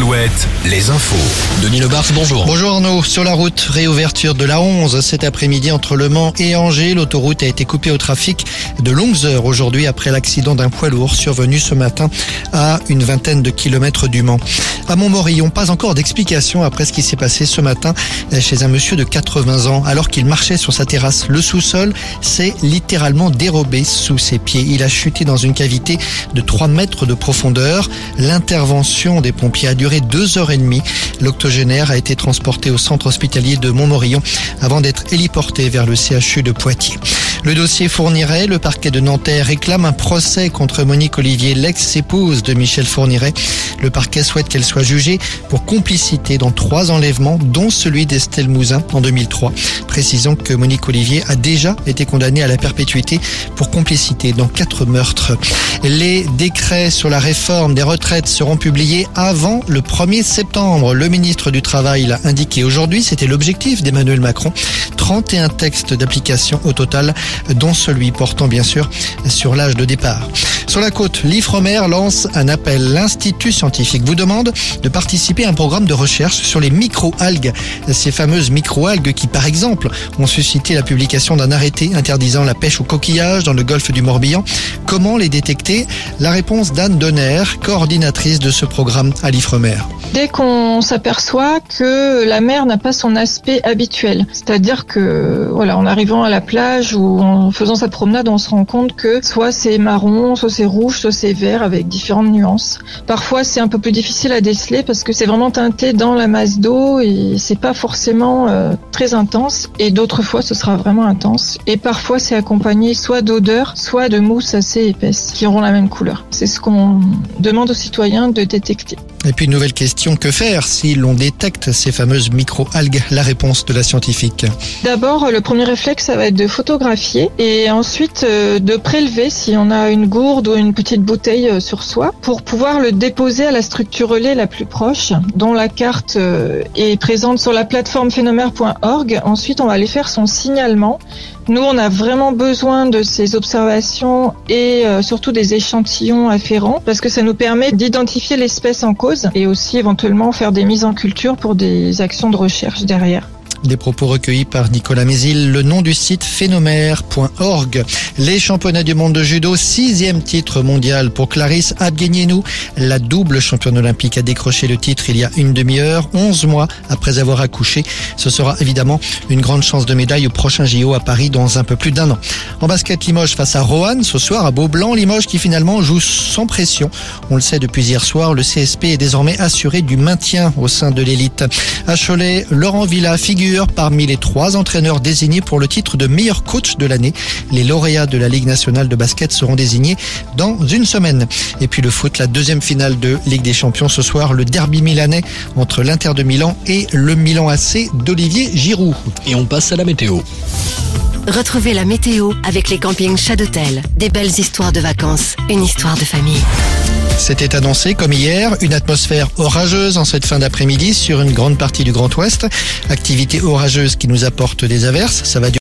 Alouette, les infos. Denis Lebars, bonjour. Bonjour Arnaud. Sur la route, réouverture de la 11 cet après-midi entre Le Mans et Angers. L'autoroute a été coupée au trafic de longues heures aujourd'hui après l'accident d'un poids lourd survenu ce matin à une vingtaine de kilomètres du Mans. À Montmorillon, pas encore d'explication après ce qui s'est passé ce matin chez un monsieur de 80 ans alors qu'il marchait sur sa terrasse. Le sous-sol s'est littéralement dérobé sous ses pieds. Il a chuté dans une cavité de 3 mètres de profondeur. L'intervention des pompiers a duré deux heures et demie. L'octogénaire a été transporté au centre hospitalier de Montmorillon avant d'être héliporté vers le CHU de Poitiers. Le dossier Fourniret, le parquet de Nanterre réclame un procès contre Monique Olivier, l'ex-épouse de Michel Fourniret. Le parquet souhaite qu'elle soit jugée pour complicité dans trois enlèvements, dont celui d'Estelle Mouzin en 2003. Précisons que Monique Olivier a déjà été condamnée à la perpétuité pour complicité dans quatre meurtres. Les décrets sur la réforme des retraites seront publiés avant le 1er septembre. Le ministre du Travail l'a indiqué aujourd'hui, c'était l'objectif d'Emmanuel Macron. 31 textes d'application au total, dont celui portant bien sûr sur l'âge de départ. Sur la côte, l'IFREMER lance un appel. L'Institut scientifique vous demande de participer à un programme de recherche sur les micro-algues. Ces fameuses micro-algues qui, par exemple, ont suscité la publication d'un arrêté interdisant la pêche aux coquillages dans le golfe du Morbihan. Comment les détecter? La réponse d'Anne Donner, coordinatrice de ce programme à l'IFREMER. Dès qu'on s'aperçoit que la mer n'a pas son aspect habituel, c'est-à-dire que voilà, en arrivant à la plage ou en faisant sa promenade, on se rend compte que soit c'est marron, soit c'est rouge, soit c'est vert avec différentes nuances. Parfois, c'est un peu plus difficile à déceler parce que c'est vraiment teinté dans la masse d'eau et c'est pas forcément euh, très intense. Et d'autres fois, ce sera vraiment intense. Et parfois, c'est accompagné soit d'odeur, soit de mousse assez épaisse qui auront la même couleur. C'est ce qu'on demande aux citoyens de détecter. Et puis une nouvelle question, que faire si l'on détecte ces fameuses micro-algues? La réponse de la scientifique. D'abord, le premier réflexe, ça va être de photographier et ensuite euh, de prélever si on a une gourde ou une petite bouteille euh, sur soi pour pouvoir le déposer à la structure relais la plus proche, dont la carte euh, est présente sur la plateforme phénomère.org. Ensuite, on va aller faire son signalement. Nous, on a vraiment besoin de ces observations et surtout des échantillons afférents parce que ça nous permet d'identifier l'espèce en cause et aussi éventuellement faire des mises en culture pour des actions de recherche derrière. Des propos recueillis par Nicolas Mézil, le nom du site phénomère.org. Les championnats du monde de judo, sixième titre mondial pour Clarisse Abguenienou. La double championne olympique a décroché le titre il y a une demi-heure, 11 mois après avoir accouché. Ce sera évidemment une grande chance de médaille au prochain JO à Paris dans un peu plus d'un an. En basket, Limoges face à Roanne ce soir à Beaublanc. Limoges qui finalement joue sans pression. On le sait depuis hier soir, le CSP est désormais assuré du maintien au sein de l'élite. À Cholet, Laurent Villa figure parmi les trois entraîneurs désignés pour le titre de meilleur coach de l'année. Les lauréats de la Ligue nationale de basket seront désignés dans une semaine. Et puis le foot, la deuxième finale de Ligue des Champions ce soir, le derby milanais entre l'Inter de Milan et le Milan AC d'Olivier Giroud. Et on passe à la météo. Retrouvez la météo avec les campings Chadotel. Des belles histoires de vacances, une histoire de famille. C'était annoncé comme hier, une atmosphère orageuse en cette fin d'après-midi sur une grande partie du Grand Ouest. Activité orageuse qui nous apporte des averses. Ça